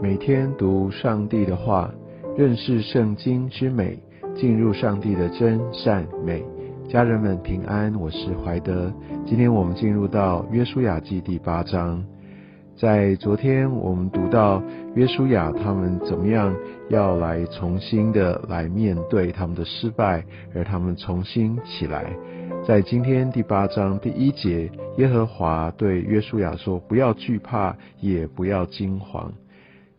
每天读上帝的话，认识圣经之美，进入上帝的真善美。家人们平安，我是怀德。今天我们进入到约书亚记第八章。在昨天我们读到约书亚他们怎么样要来重新的来面对他们的失败，而他们重新起来。在今天第八章第一节，耶和华对约书亚说：“不要惧怕，也不要惊惶。”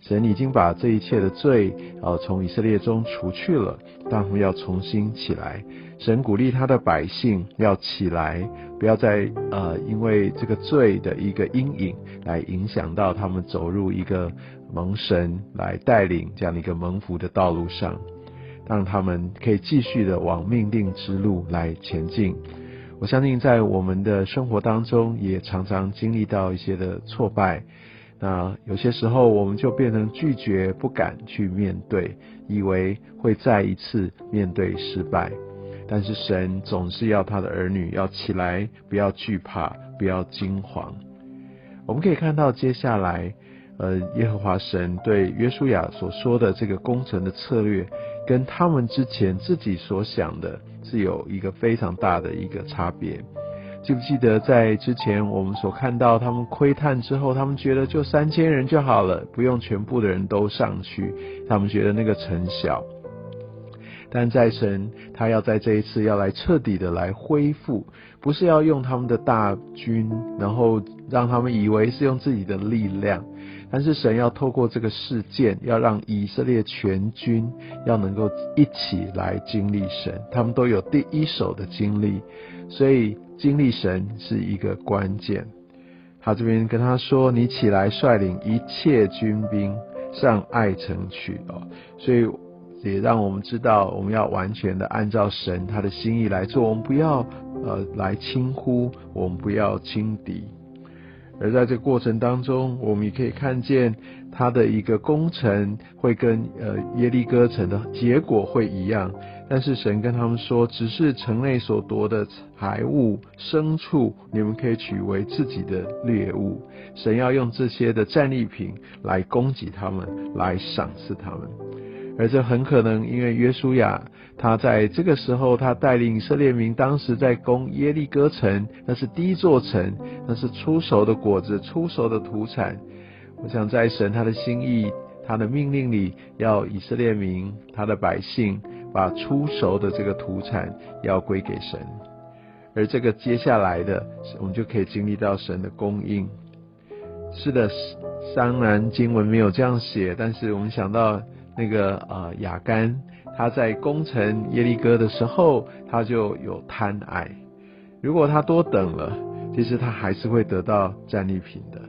神已经把这一切的罪，呃，从以色列中除去了，但他们要重新起来。神鼓励他的百姓要起来，不要再呃，因为这个罪的一个阴影来影响到他们走入一个蒙神来带领这样的一个蒙福的道路上，让他们可以继续的往命定之路来前进。我相信在我们的生活当中，也常常经历到一些的挫败。那有些时候，我们就变成拒绝、不敢去面对，以为会再一次面对失败。但是神总是要他的儿女要起来，不要惧怕，不要惊惶。我们可以看到接下来，呃，耶和华神对约书亚所说的这个工程的策略，跟他们之前自己所想的是有一个非常大的一个差别。记不记得在之前我们所看到他们窥探之后，他们觉得就三千人就好了，不用全部的人都上去，他们觉得那个城小。但在神他要在这一次要来彻底的来恢复，不是要用他们的大军，然后让他们以为是用自己的力量，但是神要透过这个事件，要让以色列全军要能够一起来经历神，他们都有第一手的经历，所以。经历神是一个关键。他这边跟他说：“你起来率领一切军兵上爱城去哦。”所以也让我们知道，我们要完全的按照神他的心意来做。我们不要呃来轻忽，我们不要轻敌。而在这过程当中，我们也可以看见他的一个工程会跟呃耶利哥城的结果会一样。但是神跟他们说，只是城内所夺的财物、牲畜，你们可以取为自己的猎物。神要用这些的战利品来供给他们，来赏赐他们。而这很可能因为约书亚他在这个时候，他带领以色列民，当时在攻耶利哥城，那是第一座城，那是出熟的果子、出熟的土产。我想在神他的心意、他的命令里，要以色列民、他的百姓。把出熟的这个土产要归给神，而这个接下来的，我们就可以经历到神的供应。是的，当然经文没有这样写，但是我们想到那个呃雅干，他在攻城耶利哥的时候，他就有贪爱。如果他多等了，其实他还是会得到战利品的。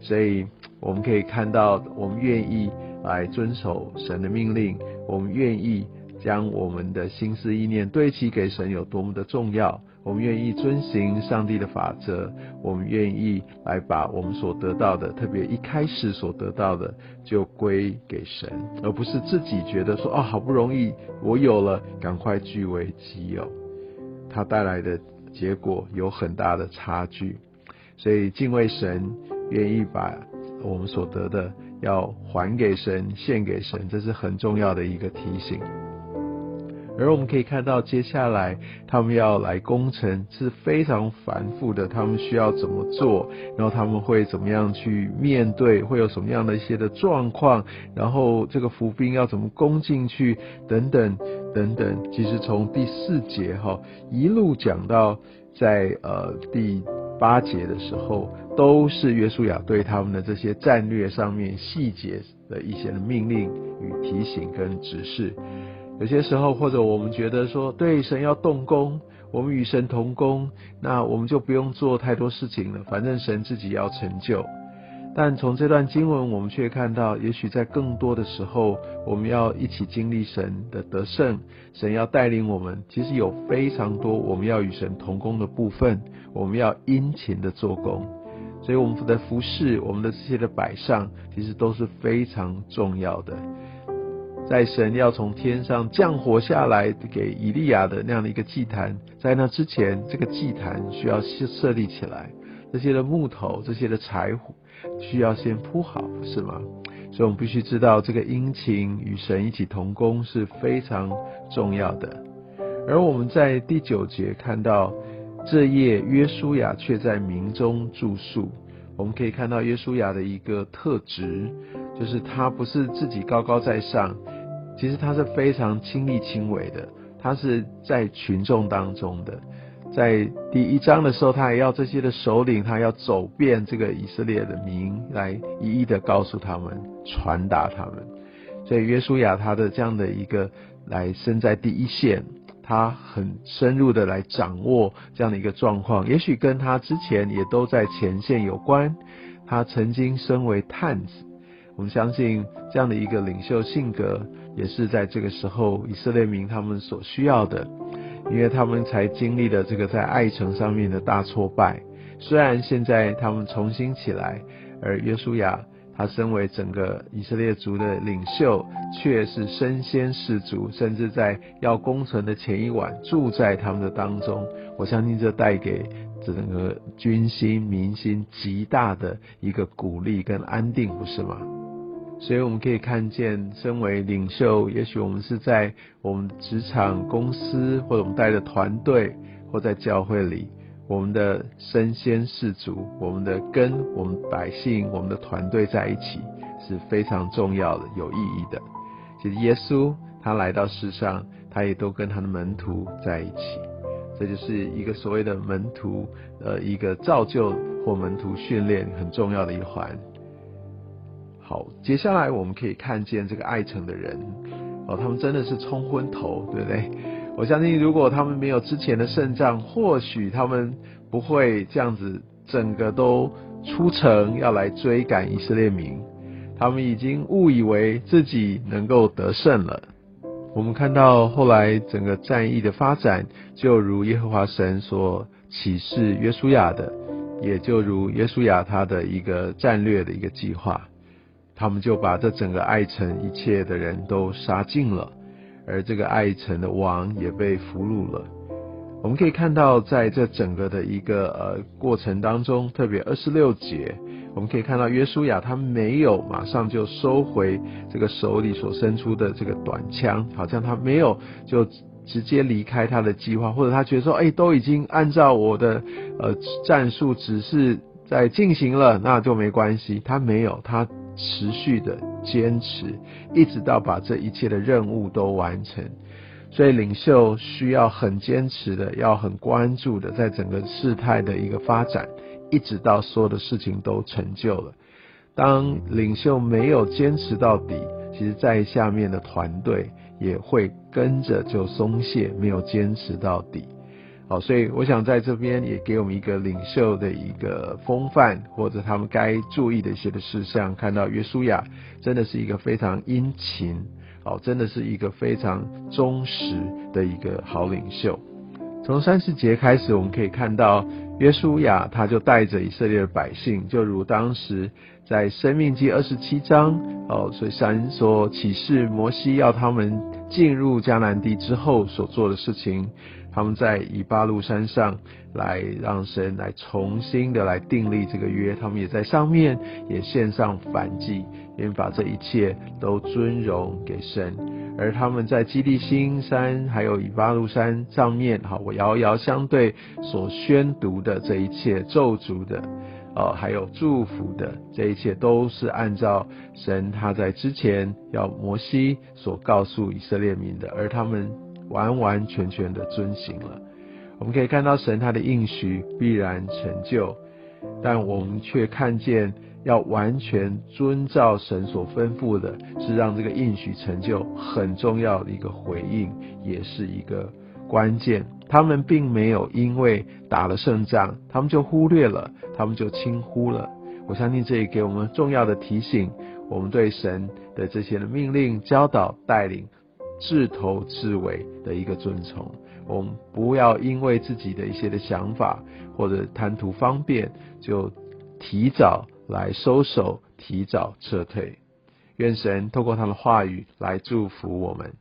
所以我们可以看到，我们愿意来遵守神的命令，我们愿意。将我们的心思意念对齐给神有多么的重要，我们愿意遵行上帝的法则，我们愿意来把我们所得到的，特别一开始所得到的，就归给神，而不是自己觉得说哦，好不容易我有了，赶快据为己有，它带来的结果有很大的差距。所以敬畏神，愿意把我们所得的要还给神，献给神，这是很重要的一个提醒。而我们可以看到，接下来他们要来攻城是非常繁复的，他们需要怎么做，然后他们会怎么样去面对，会有什么样的一些的状况，然后这个伏兵要怎么攻进去，等等等等。其实从第四节哈一路讲到在呃第八节的时候，都是约书亚对他们的这些战略上面细节的一些的命令与提醒跟指示。有些时候，或者我们觉得说，对神要动工，我们与神同工，那我们就不用做太多事情了，反正神自己要成就。但从这段经文，我们却看到，也许在更多的时候，我们要一起经历神的得胜，神要带领我们。其实有非常多我们要与神同工的部分，我们要殷勤的做工。所以我们的服饰，我们的这些的摆上，其实都是非常重要的。在神要从天上降活下来给以利亚的那样的一个祭坛，在那之前，这个祭坛需要设设立起来，这些的木头、这些的柴火需要先铺好，是吗？所以我们必须知道这个殷勤与神一起同工是非常重要的。而我们在第九节看到，这夜约书亚却在民中住宿。我们可以看到约书亚的一个特质，就是他不是自己高高在上，其实他是非常亲力亲为的，他是在群众当中的。在第一章的时候，他还要这些的首领，他要走遍这个以色列的民，来一一的告诉他们，传达他们。所以约书亚他的这样的一个来身在第一线，他很深入的来掌握这样的一个状况，也许跟他之前也都在前线有关。他曾经身为探子，我们相信这样的一个领袖性格，也是在这个时候以色列民他们所需要的。因为他们才经历了这个在爱城上面的大挫败，虽然现在他们重新起来，而约书亚他身为整个以色列族的领袖，却是身先士卒，甚至在要攻城的前一晚住在他们的当中。我相信这带给整个军心民心极大的一个鼓励跟安定，不是吗？所以我们可以看见，身为领袖，也许我们是在我们职场、公司，或者我们带的团队，或在教会里，我们的身先士卒，我们的跟我们百姓、我们的团队在一起是非常重要的、有意义的。其实耶稣他来到世上，他也都跟他的门徒在一起，这就是一个所谓的门徒，呃，一个造就或门徒训练很重要的一环。好，接下来我们可以看见这个爱城的人，哦，他们真的是冲昏头，对不对？我相信，如果他们没有之前的胜仗，或许他们不会这样子，整个都出城要来追赶以色列民。他们已经误以为自己能够得胜了。我们看到后来整个战役的发展，就如耶和华神所启示约书亚的，也就如约书亚他的一个战略的一个计划。他们就把这整个爱城一切的人都杀尽了，而这个爱城的王也被俘虏了。我们可以看到，在这整个的一个呃过程当中，特别二十六节，我们可以看到约书亚他没有马上就收回这个手里所伸出的这个短枪，好像他没有就直接离开他的计划，或者他觉得说，哎，都已经按照我的呃战术指示在进行了，那就没关系。他没有他。持续的坚持，一直到把这一切的任务都完成。所以领袖需要很坚持的，要很关注的，在整个事态的一个发展，一直到所有的事情都成就了。当领袖没有坚持到底，其实在下面的团队也会跟着就松懈，没有坚持到底。好，所以我想在这边也给我们一个领袖的一个风范，或者他们该注意的一些的事项。看到约书亚真的是一个非常殷勤，哦，真的是一个非常忠实的一个好领袖。从三十节开始，我们可以看到约书亚他就带着以色列的百姓，就如当时在生命记二十七章，哦，所以神所启示摩西要他们进入迦南地之后所做的事情。他们在以巴路山上来让神来重新的来订立这个约，他们也在上面也献上反祭，愿把这一切都尊荣给神。而他们在基地新山还有以巴路山上面，好，我遥遥相对所宣读的这一切咒诅的，呃，还有祝福的这一切，都是按照神他在之前要摩西所告诉以色列民的，而他们。完完全全的遵行了，我们可以看到神他的应许必然成就，但我们却看见要完全遵照神所吩咐的，是让这个应许成就很重要的一个回应，也是一个关键。他们并没有因为打了胜仗，他们就忽略了，他们就轻忽了。我相信这也给我们重要的提醒，我们对神的这些的命令、教导、带领。至头至尾的一个遵从，我们不要因为自己的一些的想法或者贪图方便，就提早来收手，提早撤退。愿神透过他的话语来祝福我们。